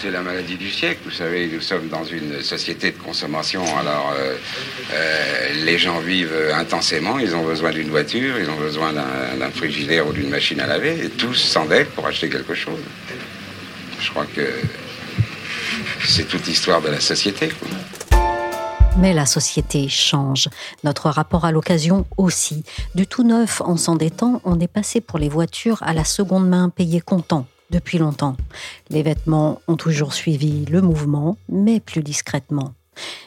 C'est la maladie du siècle. Vous savez, nous sommes dans une société de consommation. Alors, euh, euh, les gens vivent intensément. Ils ont besoin d'une voiture, ils ont besoin d'un frigidaire ou d'une machine à laver. Et tous s'endettent pour acheter quelque chose. Je crois que c'est toute l'histoire de la société. Mais la société change. Notre rapport à l'occasion aussi. Du tout neuf en s'endettant, on est passé pour les voitures à la seconde main payée comptant depuis longtemps. Les vêtements ont toujours suivi le mouvement, mais plus discrètement.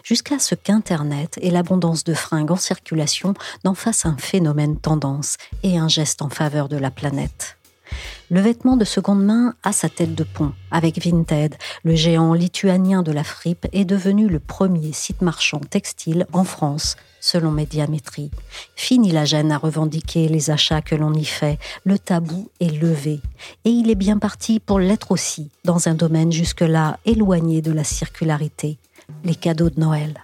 Jusqu'à ce qu'Internet et l'abondance de fringues en circulation n'en fassent un phénomène tendance et un geste en faveur de la planète. Le vêtement de seconde main a sa tête de pont. Avec Vinted, le géant lituanien de la fripe est devenu le premier site marchand textile en France, selon Médiamétrie. Fini la gêne à revendiquer les achats que l'on y fait. Le tabou est levé. Et il est bien parti pour l'être aussi, dans un domaine jusque-là éloigné de la circularité, les cadeaux de Noël.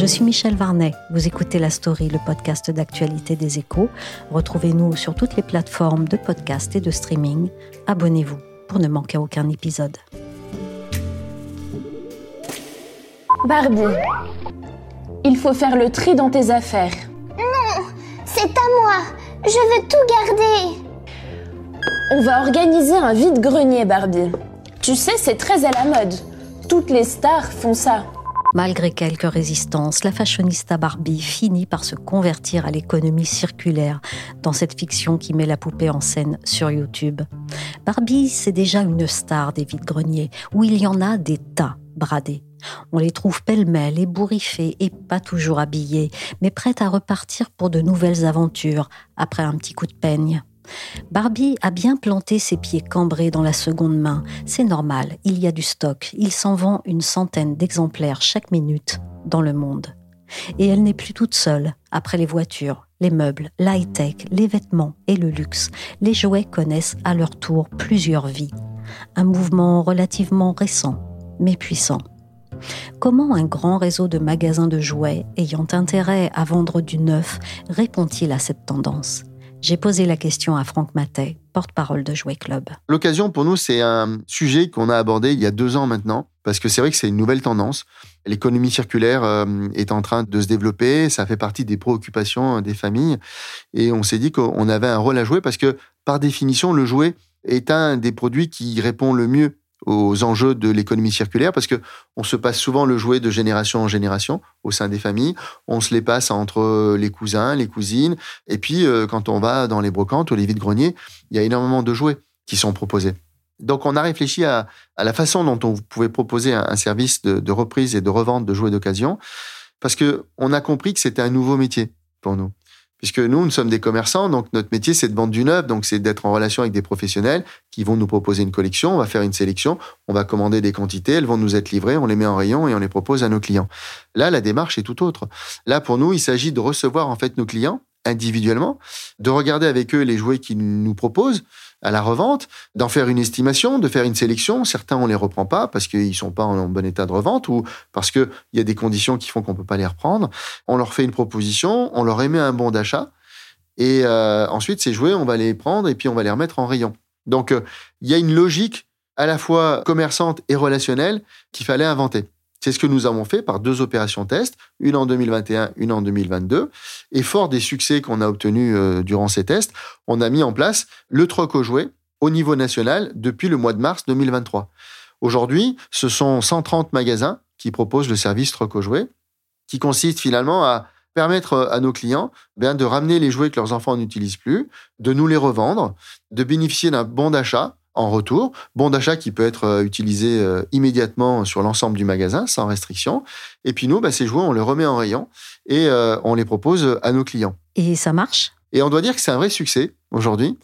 Je suis Michel Varnet. Vous écoutez La Story, le podcast d'actualité des échos. Retrouvez-nous sur toutes les plateformes de podcast et de streaming. Abonnez-vous pour ne manquer aucun épisode. Barbie, il faut faire le tri dans tes affaires. Non, c'est à moi. Je veux tout garder. On va organiser un vide-grenier, Barbie. Tu sais, c'est très à la mode. Toutes les stars font ça. Malgré quelques résistances, la fashionista Barbie finit par se convertir à l'économie circulaire dans cette fiction qui met la poupée en scène sur YouTube. Barbie, c'est déjà une star des vides-greniers, où il y en a des tas bradés. On les trouve pêle-mêle, ébouriffés et pas toujours habillés, mais prêtes à repartir pour de nouvelles aventures après un petit coup de peigne. Barbie a bien planté ses pieds cambrés dans la seconde main. C'est normal, il y a du stock. Il s'en vend une centaine d'exemplaires chaque minute dans le monde. Et elle n'est plus toute seule. Après les voitures, les meubles, l'high-tech, les vêtements et le luxe, les jouets connaissent à leur tour plusieurs vies. Un mouvement relativement récent, mais puissant. Comment un grand réseau de magasins de jouets ayant intérêt à vendre du neuf répond-il à cette tendance? J'ai posé la question à Franck Matet, porte-parole de Jouet Club. L'occasion pour nous, c'est un sujet qu'on a abordé il y a deux ans maintenant, parce que c'est vrai que c'est une nouvelle tendance. L'économie circulaire euh, est en train de se développer, ça fait partie des préoccupations des familles, et on s'est dit qu'on avait un rôle à jouer parce que, par définition, le jouet est un des produits qui répond le mieux aux enjeux de l'économie circulaire parce que on se passe souvent le jouet de génération en génération au sein des familles. On se les passe entre les cousins, les cousines. Et puis, euh, quand on va dans les brocantes ou les vides-greniers, il y a énormément de jouets qui sont proposés. Donc, on a réfléchi à, la façon dont on pouvait proposer un, service de, de, reprise et de revente de jouets d'occasion parce que on a compris que c'était un nouveau métier pour nous puisque nous, nous sommes des commerçants, donc notre métier, c'est de vendre du neuf, donc c'est d'être en relation avec des professionnels qui vont nous proposer une collection, on va faire une sélection, on va commander des quantités, elles vont nous être livrées, on les met en rayon et on les propose à nos clients. Là, la démarche est tout autre. Là, pour nous, il s'agit de recevoir en fait nos clients individuellement, de regarder avec eux les jouets qu'ils nous proposent, à la revente, d'en faire une estimation, de faire une sélection. Certains, on les reprend pas parce qu'ils sont pas en bon état de revente ou parce qu'il y a des conditions qui font qu'on peut pas les reprendre. On leur fait une proposition, on leur émet un bon d'achat et euh, ensuite, ces jouets, on va les prendre et puis on va les remettre en rayon. Donc, euh, il y a une logique à la fois commerçante et relationnelle qu'il fallait inventer. C'est ce que nous avons fait par deux opérations test, une en 2021, une en 2022. Et fort des succès qu'on a obtenus euh, durant ces tests, on a mis en place le troc au jouet au niveau national depuis le mois de mars 2023. Aujourd'hui, ce sont 130 magasins qui proposent le service troc au jouet, qui consiste finalement à permettre euh, à nos clients bien, de ramener les jouets que leurs enfants n'utilisent plus, de nous les revendre, de bénéficier d'un bon d'achat en retour. Bon d'achat qui peut être euh, utilisé euh, immédiatement sur l'ensemble du magasin sans restriction. Et puis nous, bah, ces jouets, on les remet en rayon et on les propose à nos clients. Et ça marche? Et on doit dire que c'est un vrai succès aujourd'hui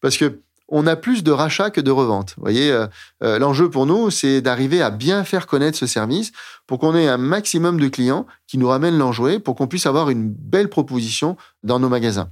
parce que on a plus de rachats que de reventes. Vous voyez, euh, euh, l'enjeu pour nous, c'est d'arriver à bien faire connaître ce service pour qu'on ait un maximum de clients qui nous ramènent l'enjoué pour qu'on puisse avoir une belle proposition dans nos magasins.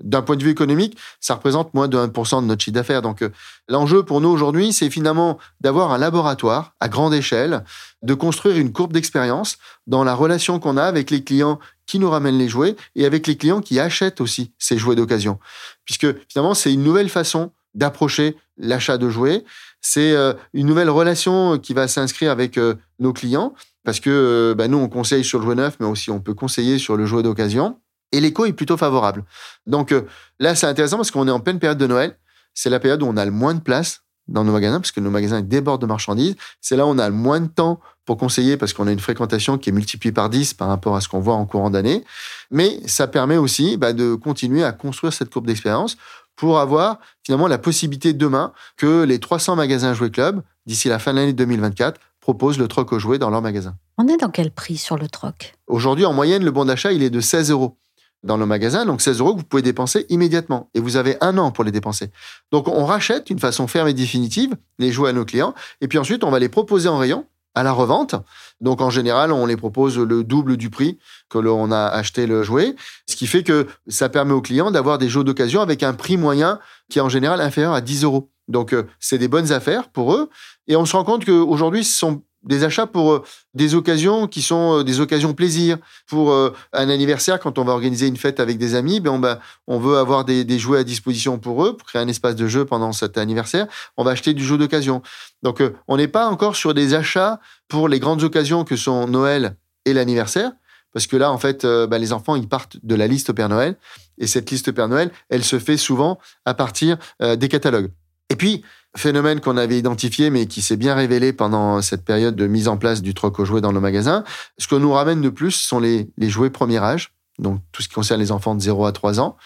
D'un point de vue économique, ça représente moins de 1% de notre chiffre d'affaires. Donc, euh, l'enjeu pour nous aujourd'hui, c'est finalement d'avoir un laboratoire à grande échelle, de construire une courbe d'expérience dans la relation qu'on a avec les clients qui nous ramènent les jouets et avec les clients qui achètent aussi ces jouets d'occasion. Puisque finalement, c'est une nouvelle façon d'approcher l'achat de jouets. C'est euh, une nouvelle relation qui va s'inscrire avec euh, nos clients parce que bah, nous, on conseille sur le jouet neuf, mais aussi on peut conseiller sur le jouet d'occasion. Et l'écho est plutôt favorable. Donc là, c'est intéressant parce qu'on est en pleine période de Noël. C'est la période où on a le moins de place dans nos magasins parce que nos magasins débordent de marchandises. C'est là où on a le moins de temps pour conseiller parce qu'on a une fréquentation qui est multipliée par 10 par rapport à ce qu'on voit en courant d'année. Mais ça permet aussi bah, de continuer à construire cette courbe d'expérience pour avoir finalement la possibilité demain que les 300 magasins Jouets Club, d'ici la fin de l'année 2024, proposent le troc aux jouets dans leur magasin. On est dans quel prix sur le troc? Aujourd'hui, en moyenne, le bon d'achat, il est de 16 euros dans nos magasins. Donc 16 euros que vous pouvez dépenser immédiatement. Et vous avez un an pour les dépenser. Donc on rachète d'une façon ferme et définitive les jouets à nos clients. Et puis ensuite, on va les proposer en rayon à la revente. Donc en général, on les propose le double du prix que l'on a acheté le jouet, ce qui fait que ça permet aux clients d'avoir des jeux d'occasion avec un prix moyen qui est en général inférieur à 10 euros. Donc euh, c'est des bonnes affaires pour eux. Et on se rend compte qu'aujourd'hui, ce sont des achats pour euh, des occasions qui sont euh, des occasions plaisir. Pour euh, un anniversaire, quand on va organiser une fête avec des amis, ben on, on veut avoir des, jouets à disposition pour eux, pour créer un espace de jeu pendant cet anniversaire. On va acheter du jeu d'occasion. Donc, on n'est pas encore sur des achats pour les grandes occasions que sont Noël et l'anniversaire. Parce que là, en fait, ben, les enfants, ils partent de la liste Père Noël. Et cette liste Père Noël, elle se fait souvent à partir des catalogues. Et puis, phénomène qu'on avait identifié, mais qui s'est bien révélé pendant cette période de mise en place du troc aux jouets dans nos magasins, ce que nous ramène de plus sont les, jouets premier âge, donc tout ce qui concerne les enfants de 0 à 3 ans,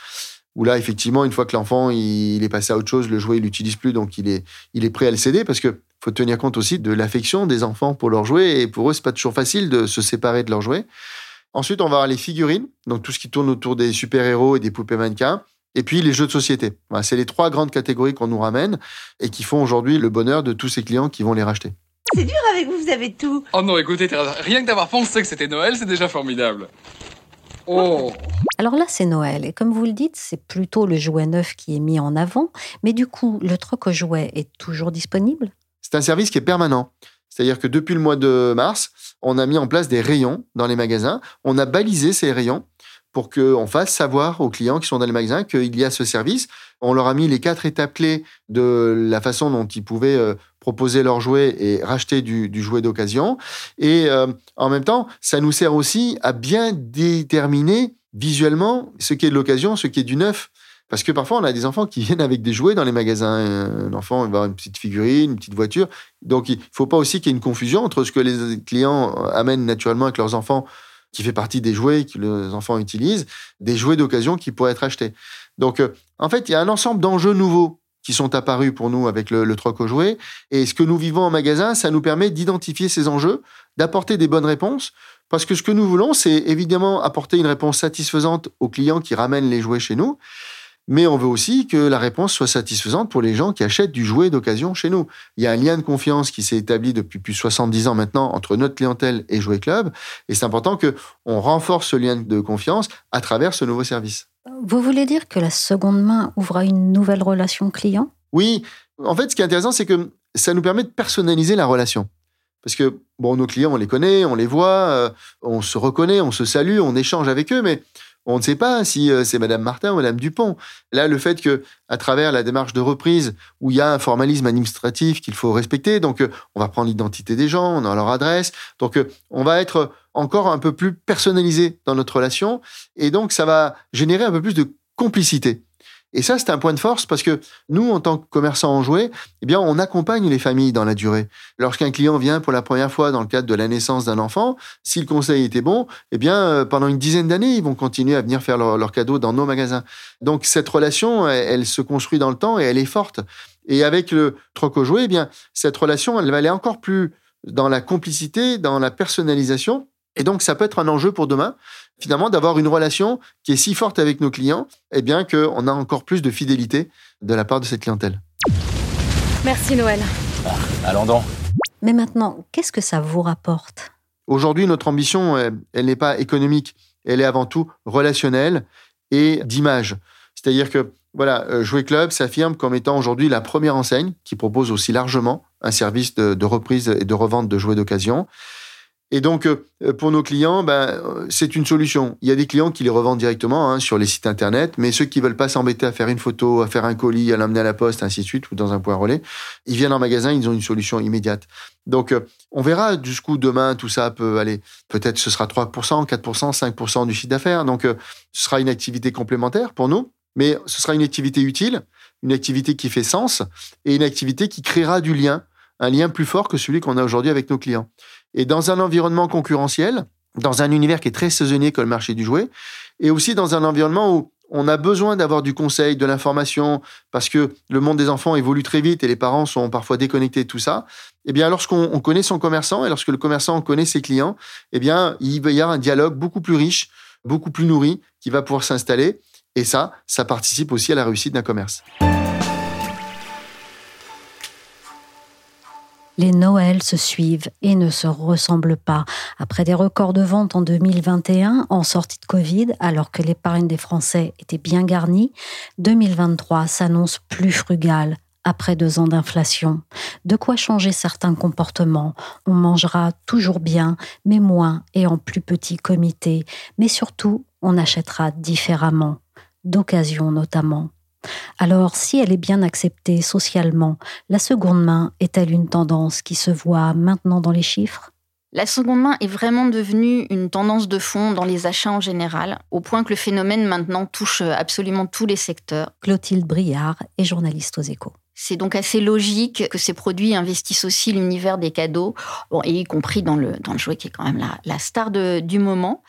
où là, effectivement, une fois que l'enfant il est passé à autre chose, le jouet, il l'utilise plus, donc il est, il est prêt à le céder, parce que faut tenir compte aussi de l'affection des enfants pour leurs jouets, et pour eux, c'est pas toujours facile de se séparer de leurs jouets. Ensuite, on va avoir les figurines, donc tout ce qui tourne autour des super-héros et des poupées mannequins. Et puis les jeux de société. c'est les trois grandes catégories qu'on nous ramène et qui font aujourd'hui le bonheur de tous ces clients qui vont les racheter. C'est dur avec vous, vous avez tout. Oh non, écoutez, rien que d'avoir pensé que c'était Noël, c'est déjà formidable. Oh Alors là, c'est Noël. Et comme vous le dites, c'est plutôt le jouet neuf qui est mis en avant. Mais du coup, le troc au jouet est toujours disponible? C'est un service qui est permanent. C'est-à-dire que depuis le mois de mars, on a mis en place des rayons dans les magasins. On a balisé ces rayons pour qu'on fasse savoir aux clients qui sont dans les magasins qu'il y a ce service. On leur a mis les quatre étapes clés de la façon dont ils pouvaient euh, proposer leurs jouets et racheter du, jouet d'occasion. Et euh, en même temps, ça nous sert aussi à bien déterminer visuellement ce qui est de l'occasion, ce qui est du neuf. Parce que parfois, on a des enfants qui viennent avec des jouets dans les magasins. Un enfant va avoir une petite figurine, une petite voiture. Donc, il ne faut pas aussi qu'il y ait une confusion entre ce que les clients amènent naturellement avec leurs enfants qui fait partie des jouets que les enfants utilisent, des jouets d'occasion qui pourraient être achetés. Donc, euh, en fait, il y a un ensemble d'enjeux nouveaux qui sont apparus pour nous avec le, le troc aux jouets. Et ce que nous vivons en magasin, ça nous permet d'identifier ces enjeux, d'apporter des bonnes réponses. Parce que ce que nous voulons, c'est évidemment apporter une réponse satisfaisante aux clients qui ramènent les jouets chez nous mais on veut aussi que la réponse soit satisfaisante pour les gens qui achètent du jouet d'occasion chez nous. Il y a un lien de confiance qui s'est établi depuis plus de 70 ans maintenant entre notre clientèle et Jouet Club, et c'est important que on renforce ce lien de confiance à travers ce nouveau service. Vous voulez dire que la seconde main ouvre une nouvelle relation client? Oui. En fait, ce qui est intéressant, c'est que ça nous permet de personnaliser la relation. Parce que, bon, nos clients, on les connaît, on les voit, euh, on se reconnaît, on se salue, on échange avec eux, mais on ne sait pas si euh, c'est Madame Martin ou Madame Dupont. Là, le fait que, à travers la démarche de reprise, où il y a un formalisme administratif qu'il faut respecter, donc euh, on va prendre l'identité des gens, on a leur adresse, donc euh, on va être encore un peu plus personnalisé dans notre relation, et donc ça va générer un peu plus de complicité. Et ça, c'est un point de force parce que nous, en tant que commerçants en jouets, eh bien, on accompagne les familles dans la durée. Lorsqu'un client vient pour la première fois dans le cadre de la naissance d'un enfant, si le conseil était bon, eh bien, euh, pendant une dizaine d'années, ils vont continuer à venir faire leurs leur cadeaux dans nos magasins. Donc, cette relation, elle, se construit dans le temps et elle est forte. Et avec le troc jouet, eh bien, cette relation, elle va aller encore plus dans la complicité, dans la personnalisation. Et donc, ça peut être un enjeu pour demain, finalement, d'avoir une relation qui est si forte avec nos clients, eh bien, qu'on a encore plus de fidélité de la part de cette clientèle. Merci Noël. Ah, allons donc. Mais maintenant, qu'est-ce que ça vous rapporte? Aujourd'hui, notre ambition, elle n'est pas économique, elle est avant tout relationnelle et d'image. C'est-à-dire que voilà, euh, Jouer Club s'affirme comme étant aujourd'hui la première enseigne qui propose aussi largement un service de, reprise et de revente de jouets d'occasion. Et donc, euh, pour nos clients, ben, euh, c'est une solution. Il y a des clients qui les revendent directement hein, sur les sites internet, mais ceux qui veulent pas s'embêter à faire une photo, à faire un colis, à l'amener à la poste, ainsi de suite, ou dans un point relais, ils viennent en magasin, ils ont une solution immédiate. Donc, on verra jusqu'où demain tout ça peut aller. Peut-être ce sera 3%, 4%, 5% du chiffre d'affaires. Donc, ce sera une activité complémentaire pour nous mais ce sera une activité utile, une activité qui fait sens et une activité qui créera du lien, un lien plus fort que celui qu'on a aujourd'hui avec nos clients. Et dans un environnement concurrentiel, dans un univers qui est très saisonnier comme le marché du jouet, et aussi dans un environnement où on a besoin d'avoir du conseil, de l'information, parce que le monde des enfants évolue très vite et les parents sont parfois déconnectés de tout ça. Eh bien, lorsqu'on connaît son commerçant et lorsque le commerçant connaît ses clients, eh bien, il va y avoir un dialogue beaucoup plus riche, beaucoup plus nourri qui va pouvoir s'installer. Et ça, ça participe aussi à la réussite d'un commerce. Les Noëls se suivent et ne se ressemblent pas. Après des records de vente en 2021, en sortie de Covid, alors que l'épargne des Français était bien garnie, 2023 s'annonce plus frugal après deux ans d'inflation. De quoi changer certains comportements. On mangera toujours bien, mais moins et en plus petit comité. Mais surtout, on achètera différemment d'occasion notamment. Alors, si elle est bien acceptée socialement, la seconde main est-elle une tendance qui se voit maintenant dans les chiffres? La seconde main est vraiment devenue une tendance de fond dans les achats en général, au point que le phénomène maintenant touche absolument tous les secteurs. Clotilde Briard est journaliste aux échos. C'est donc assez logique que ces produits investissent aussi l'univers des cadeaux, et y compris dans le, dans le jouet qui est quand même la, star du moment.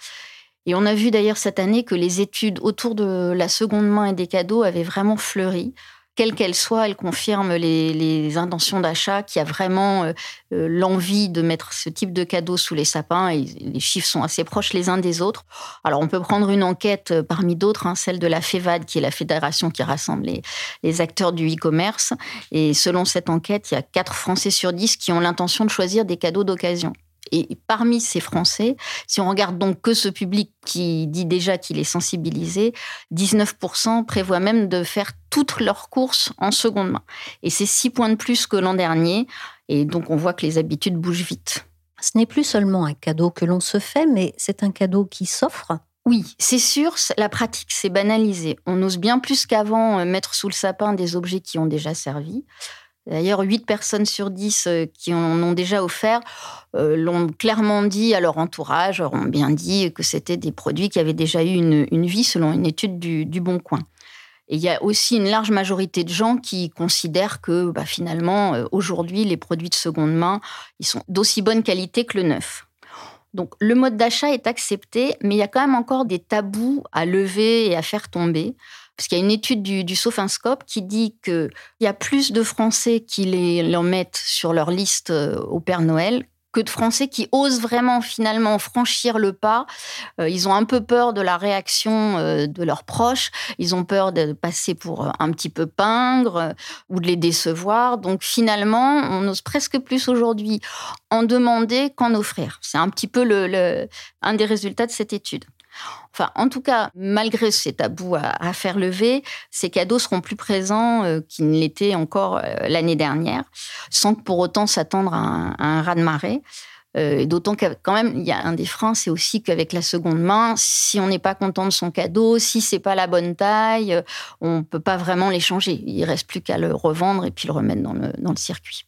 Et on a vu d'ailleurs cette année que les études autour de la seconde main et des cadeaux avaient vraiment fleuri. Quelles qu'elles soient, elles confirment les, intentions d'achat, qui a vraiment euh, euh, l'envie de mettre ce type de cadeaux sous les sapins. Et les chiffres sont assez proches les uns des autres. Alors, on peut prendre une enquête euh, parmi d'autres, hein, celle de la FEVAD, qui est la fédération qui rassemble les, les acteurs du e-commerce. Et selon cette enquête, il y a 4 Français sur 10 qui ont l'intention de choisir des cadeaux d'occasion. Et parmi ces Français, si on regarde donc que ce public qui dit déjà qu'il est sensibilisé, 19% prévoient même de faire toutes leurs courses en seconde main. Et c'est 6 points de plus que l'an dernier. Et donc on voit que les habitudes bougent vite. Ce n'est plus seulement un cadeau que l'on se fait, mais c'est un cadeau qui s'offre. Oui, c'est sûr, la pratique s'est banalisée. On ose bien plus qu'avant euh, mettre sous le sapin des objets qui ont déjà servi. D'ailleurs, 8 personnes sur 10 euh, qui en ont déjà offert euh, l'ont clairement dit à leur entourage, ont bien dit que c'était des produits qui avaient déjà eu une, vie selon une étude du, Bon Coin. Et il y a aussi une large majorité de gens qui considèrent que bah, finalement, euh, aujourd'hui, les produits de seconde main, ils sont d'aussi bonne qualité que le neuf. Donc le mode d'achat est accepté, mais il y a quand même encore des tabous à lever et à faire tomber. Parce qu'il y a une étude du, du Sophinscope qui dit qu'il y a plus de Français qui les, mettent sur leur liste euh, au Père Noël que de Français qui osent vraiment finalement franchir le pas. Euh, ils ont un peu peur de la réaction euh, de leurs proches. Ils ont peur de passer pour un petit peu pingre ou de les décevoir. Donc finalement, on ose presque plus aujourd'hui en demander qu'en offrir. C'est un petit peu le, un des résultats de cette étude. Enfin, en tout cas, malgré ces tabous à, faire lever, ces cadeaux seront plus présents euh, qu'ils ne l'étaient encore euh, l'année dernière, sans pour autant s'attendre à, un raz-de-marée. Euh, d'autant que quand même, il y a un des freins, c'est aussi qu'avec la seconde main, si on n'est pas content de son cadeau, si c'est pas la bonne taille, on peut pas vraiment l'échanger. Il reste plus qu'à le revendre et puis le remettre dans le, dans le circuit.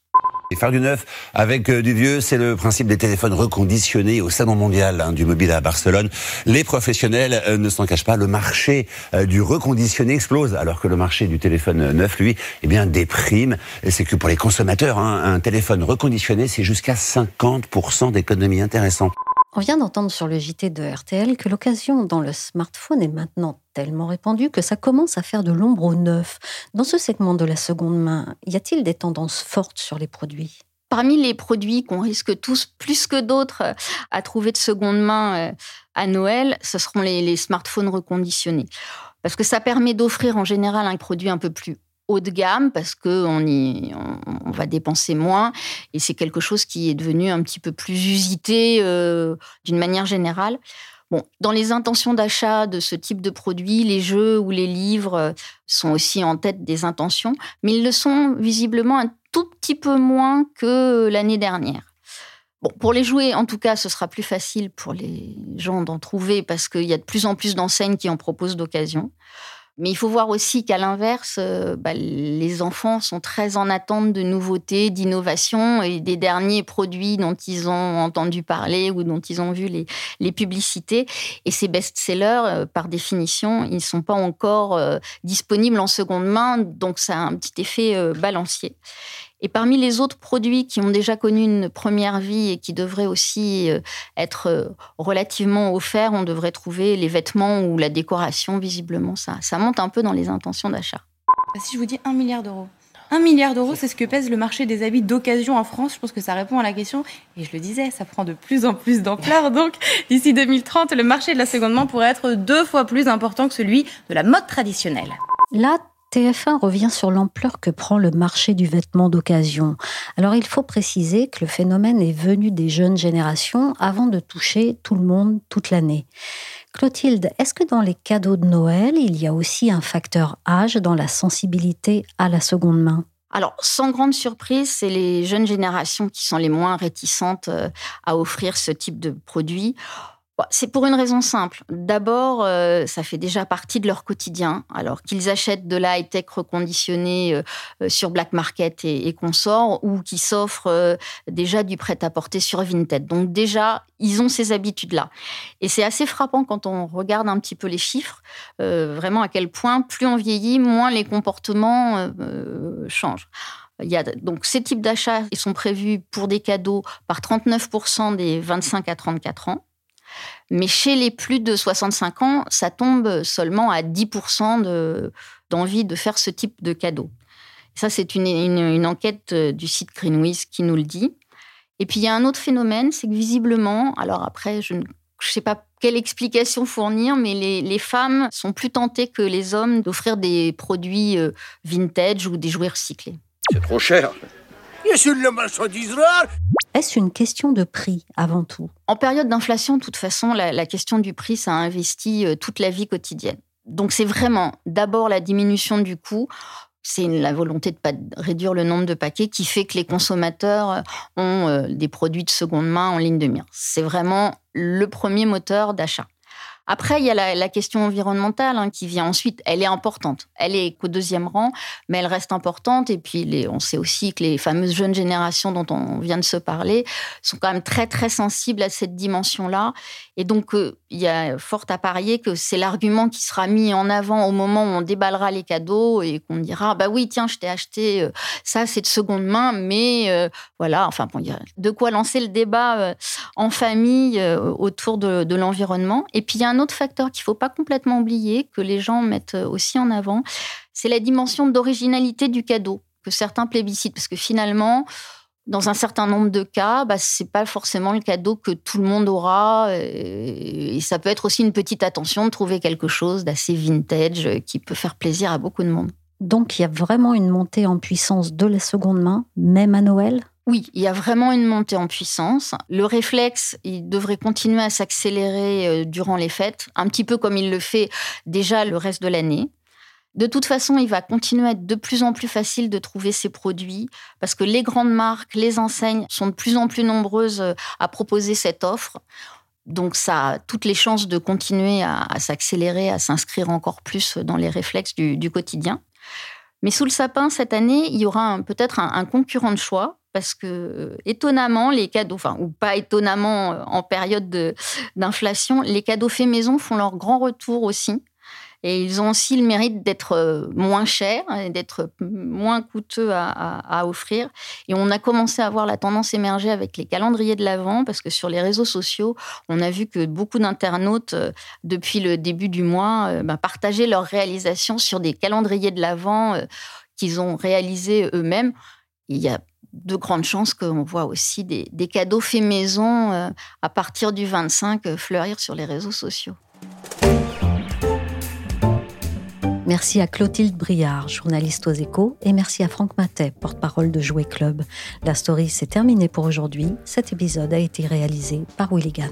Faire du neuf avec euh, du vieux, c'est le principe des téléphones reconditionnés au Salon mondial hein, du mobile à Barcelone. Les professionnels euh, ne s'en cachent pas, le marché euh, du reconditionné explose, alors que le marché du téléphone neuf, lui, eh bien, déprime. C'est que pour les consommateurs, hein, un téléphone reconditionné, c'est jusqu'à 50% d'économie intéressante. On vient d'entendre sur le JT de RTL que l'occasion dans le smartphone est maintenant tellement répandue que ça commence à faire de l'ombre au neuf. Dans ce segment de la seconde main, y a-t-il des tendances fortes sur les produits? Parmi les produits qu'on risque tous plus que d'autres à trouver de seconde main euh, à Noël, ce seront les, smartphones reconditionnés. Parce que ça permet d'offrir en général un produit un peu plus haut de gamme parce qu'on on, va dépenser moins et c'est quelque chose qui est devenu un petit peu plus usité euh, d'une manière générale. Bon, dans les intentions d'achat de ce type de produit, les jeux ou les livres euh, sont aussi en tête des intentions, mais ils le sont visiblement un tout petit peu moins que l'année dernière. Bon, pour les jouets, en tout cas, ce sera plus facile pour les gens d'en trouver parce qu'il y a de plus en plus d'enseignes qui en proposent d'occasion. Mais il faut voir aussi qu'à l'inverse, euh, bah, les enfants sont très en attente de nouveautés, d'innovations et des derniers produits dont ils ont entendu parler ou dont ils ont vu les, les publicités. Et ces best-sellers, euh, par définition, ils ne sont pas encore euh, disponibles en seconde main, donc ça a un petit effet balancier. Et parmi les autres produits qui ont déjà connu une première vie et qui devraient aussi euh, être euh, relativement offerts, on devrait trouver les vêtements ou la décoration, visiblement. Ça, ça monte un peu dans les intentions d'achat. Si je vous dis un milliard d'euros, un milliard d'euros, c'est ce que pèse le marché des habits d'occasion en France. Je pense que ça répond à la question. Et je le disais, ça prend de plus en plus d'ampleur. Donc, d'ici 2030, le marché de la seconde main pourrait être deux fois plus important que celui de la mode traditionnelle. Là, TF1 revient sur l'ampleur que prend le marché du vêtement d'occasion. Alors il faut préciser que le phénomène est venu des jeunes générations avant de toucher tout le monde toute l'année. Clotilde, est-ce que dans les cadeaux de Noël, il y a aussi un facteur âge dans la sensibilité à la seconde main? Alors, sans grande surprise, c'est les jeunes générations qui sont les moins réticentes euh, à offrir ce type de produit. C'est pour une raison simple. D'abord, euh, ça fait déjà partie de leur quotidien. Alors qu'ils achètent de la high-tech reconditionnée euh, euh, sur Black Market et, consorts, ou qu'ils s'offrent déjà du prêt-à-porter sur Vinted. Donc déjà, ils ont ces habitudes-là. Et c'est assez frappant quand on regarde un petit peu les chiffres, vraiment à quel point plus on vieillit, moins les comportements changent. Il y a donc ces types d'achats, ils sont prévus pour des cadeaux par 39% des 25 à 34 ans. Mais chez les plus de 65 ans, ça tombe seulement à 10% d'envie de, faire ce type de cadeau. Ça, c'est une, enquête euh, du site Greenwiz qui nous le dit. Et puis, il y a un autre phénomène, c'est que visiblement, alors après, je ne sais pas quelle explication fournir, mais les, femmes sont plus tentées que les hommes d'offrir des produits euh, vintage ou des jouets recyclés. C'est trop cher. Est-ce une question de prix avant tout? En période d'inflation, de toute façon, la, question du prix, ça investit euh, toute la vie quotidienne. Donc c'est vraiment d'abord la diminution du coût. C'est la volonté de pas réduire le nombre de paquets qui fait que les consommateurs euh, ont euh, des produits de seconde main en ligne de mire. C'est vraiment le premier moteur d'achat. Après, il y a la, question environnementale hein, qui vient ensuite. Elle est importante. Elle est qu'au deuxième rang, mais elle reste importante. Et puis, on sait aussi que les fameuses jeunes générations dont on vient de se parler sont quand même très, très sensibles à cette dimension-là. Et donc, euh, il y a fort à parier que c'est l'argument qui sera mis en avant au moment où on déballera les cadeaux et qu'on dira bah oui, tiens, je t'ai acheté euh, ça, c'est de seconde main, mais euh, voilà, enfin, de quoi lancer le débat en famille autour de, de l'environnement. Et puis, il y a un autre facteur qu'il ne faut pas complètement oublier, que les gens mettent aussi en avant, c'est la dimension d'originalité du cadeau que certains plébiscitent, parce que finalement, dans un certain nombre de cas, bah, ce n'est pas forcément le cadeau que tout le monde aura. Et ça peut être aussi une petite attention de trouver quelque chose d'assez vintage qui peut faire plaisir à beaucoup de monde. Donc il y a vraiment une montée en puissance de la seconde main, même à Noël? Oui, il y a vraiment une montée en puissance. Le réflexe, il devrait continuer à s'accélérer euh, durant les fêtes, un petit peu comme il le fait déjà le reste de l'année. De toute façon, il va continuer à être de plus en plus facile de trouver ces produits parce que les grandes marques, les enseignes sont de plus en plus nombreuses euh, à proposer cette offre. Donc ça a toutes les chances de continuer à, s'accélérer, à s'inscrire encore plus dans les réflexes du, quotidien. Mais sous le sapin, cette année, il y aura peut-être un, concurrent de choix parce que euh, étonnamment, les cadeaux, enfin, ou pas étonnamment euh, en période d'inflation, les cadeaux faits maison font leur grand retour aussi. Et ils ont aussi le mérite d'être euh, moins chers, d'être moins coûteux à, offrir. Et on a commencé à voir la tendance émerger avec les calendriers de l'Avent, parce que sur les réseaux sociaux, on a vu que beaucoup d'internautes, depuis le début du mois, ben, partageaient leurs réalisations sur des calendriers de l'Avent qu'ils ont réalisés eux-mêmes. Il y a de grandes chances qu'on voit aussi des, cadeaux faits maison à partir du 25 fleurir sur les réseaux sociaux. Merci à Clotilde Briard, journaliste aux échos, et merci à Franck Matet, porte-parole de Jouet Club. La story s'est terminée pour aujourd'hui. Cet épisode a été réalisé par Willigan.